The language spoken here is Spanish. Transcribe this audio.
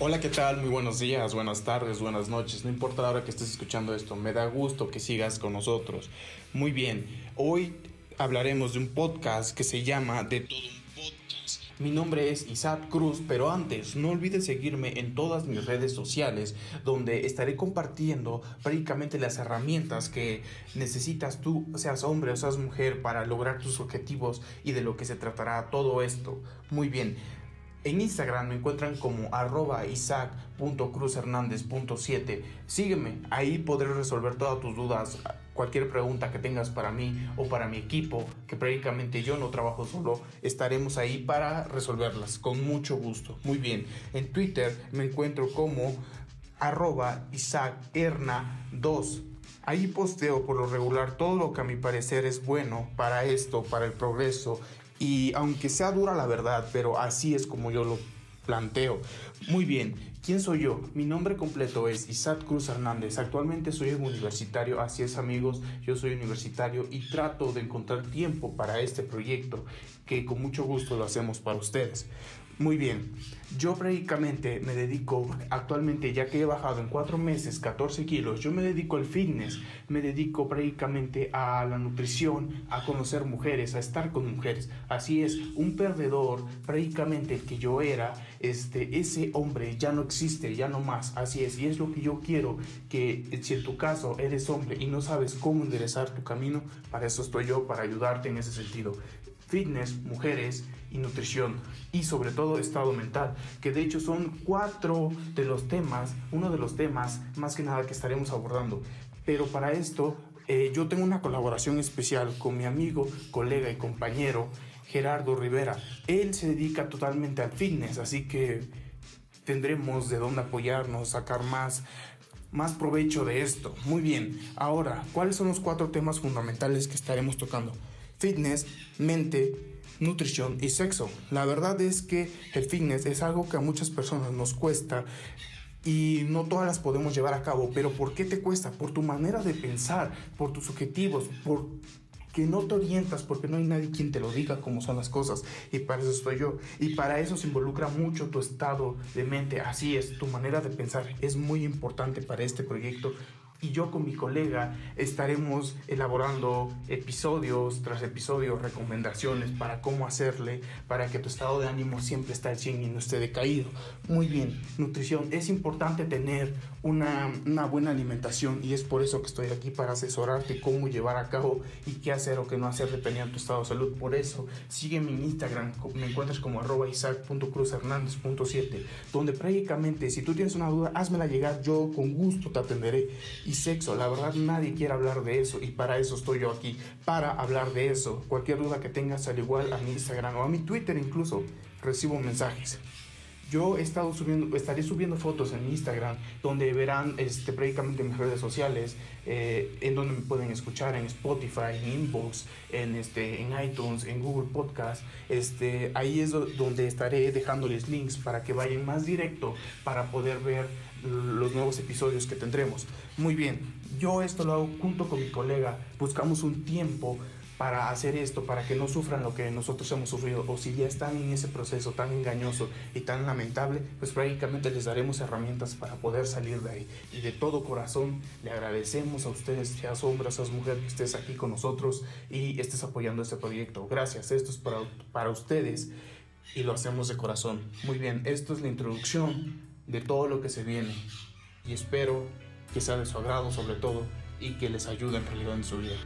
Hola, ¿qué tal? Muy buenos días, buenas tardes, buenas noches. No importa la hora que estés escuchando esto, me da gusto que sigas con nosotros. Muy bien, hoy hablaremos de un podcast que se llama De todo un podcast. Mi nombre es Isaac Cruz, pero antes no olvides seguirme en todas mis redes sociales, donde estaré compartiendo prácticamente las herramientas que necesitas tú, seas hombre o seas mujer, para lograr tus objetivos y de lo que se tratará todo esto. Muy bien. En Instagram me encuentran como arroba isaac.cruzhernandez.7. Sígueme, ahí podré resolver todas tus dudas, cualquier pregunta que tengas para mí o para mi equipo, que prácticamente yo no trabajo solo, estaremos ahí para resolverlas con mucho gusto. Muy bien, en Twitter me encuentro como arroba isaacherna2. Ahí posteo por lo regular todo lo que a mi parecer es bueno para esto, para el progreso y aunque sea dura la verdad, pero así es como yo lo planteo. Muy bien, ¿quién soy yo? Mi nombre completo es Isaac Cruz Hernández. Actualmente soy un universitario, así es amigos, yo soy universitario y trato de encontrar tiempo para este proyecto que con mucho gusto lo hacemos para ustedes. Muy bien, yo prácticamente me dedico actualmente, ya que he bajado en cuatro meses 14 kilos, yo me dedico al fitness, me dedico prácticamente a la nutrición, a conocer mujeres, a estar con mujeres. Así es, un perdedor, prácticamente el que yo era, este, ese hombre ya no existe, ya no más. Así es, y es lo que yo quiero, que si en tu caso eres hombre y no sabes cómo enderezar tu camino, para eso estoy yo, para ayudarte en ese sentido fitness, mujeres y nutrición y sobre todo estado mental, que de hecho son cuatro de los temas, uno de los temas más que nada que estaremos abordando. Pero para esto eh, yo tengo una colaboración especial con mi amigo, colega y compañero Gerardo Rivera. Él se dedica totalmente al fitness, así que tendremos de dónde apoyarnos, sacar más más provecho de esto. Muy bien, ahora, ¿cuáles son los cuatro temas fundamentales que estaremos tocando? Fitness, mente, nutrición y sexo. La verdad es que el fitness es algo que a muchas personas nos cuesta y no todas las podemos llevar a cabo. Pero ¿por qué te cuesta? Por tu manera de pensar, por tus objetivos, por que no te orientas porque no hay nadie quien te lo diga cómo son las cosas y para eso estoy yo y para eso se involucra mucho tu estado de mente así es tu manera de pensar es muy importante para este proyecto y yo con mi colega estaremos elaborando episodios tras episodios, recomendaciones para cómo hacerle para que tu estado de ánimo siempre esté al 100 y no esté decaído. Muy bien, nutrición. Es importante tener una, una buena alimentación y es por eso que estoy aquí para asesorarte cómo llevar a cabo y qué hacer o qué no hacer dependiendo de tu estado de salud. Por eso, sígueme en Instagram, me encuentras como arroba isaac.cruzhernandez.7, donde prácticamente si tú tienes una duda, házmela llegar, yo con gusto te atenderé y sexo. La verdad nadie quiere hablar de eso y para eso estoy yo aquí, para hablar de eso. Cualquier duda que tengas, al igual a mi Instagram o a mi Twitter incluso, recibo mensajes. Yo subiendo, estaré subiendo fotos en Instagram donde verán este, prácticamente mis redes sociales, eh, en donde me pueden escuchar en Spotify, en Inbox, en, este, en iTunes, en Google Podcast. Este, ahí es donde estaré dejándoles links para que vayan más directo para poder ver los nuevos episodios que tendremos. Muy bien, yo esto lo hago junto con mi colega, buscamos un tiempo para hacer esto, para que no sufran lo que nosotros hemos sufrido, o si ya están en ese proceso tan engañoso y tan lamentable, pues prácticamente les daremos herramientas para poder salir de ahí. Y de todo corazón le agradecemos a ustedes, seas hombre, seas mujer, que estés aquí con nosotros y estés apoyando este proyecto. Gracias, esto es para, para ustedes y lo hacemos de corazón. Muy bien, esto es la introducción de todo lo que se viene y espero que sea de su agrado sobre todo y que les ayude en realidad en su vida.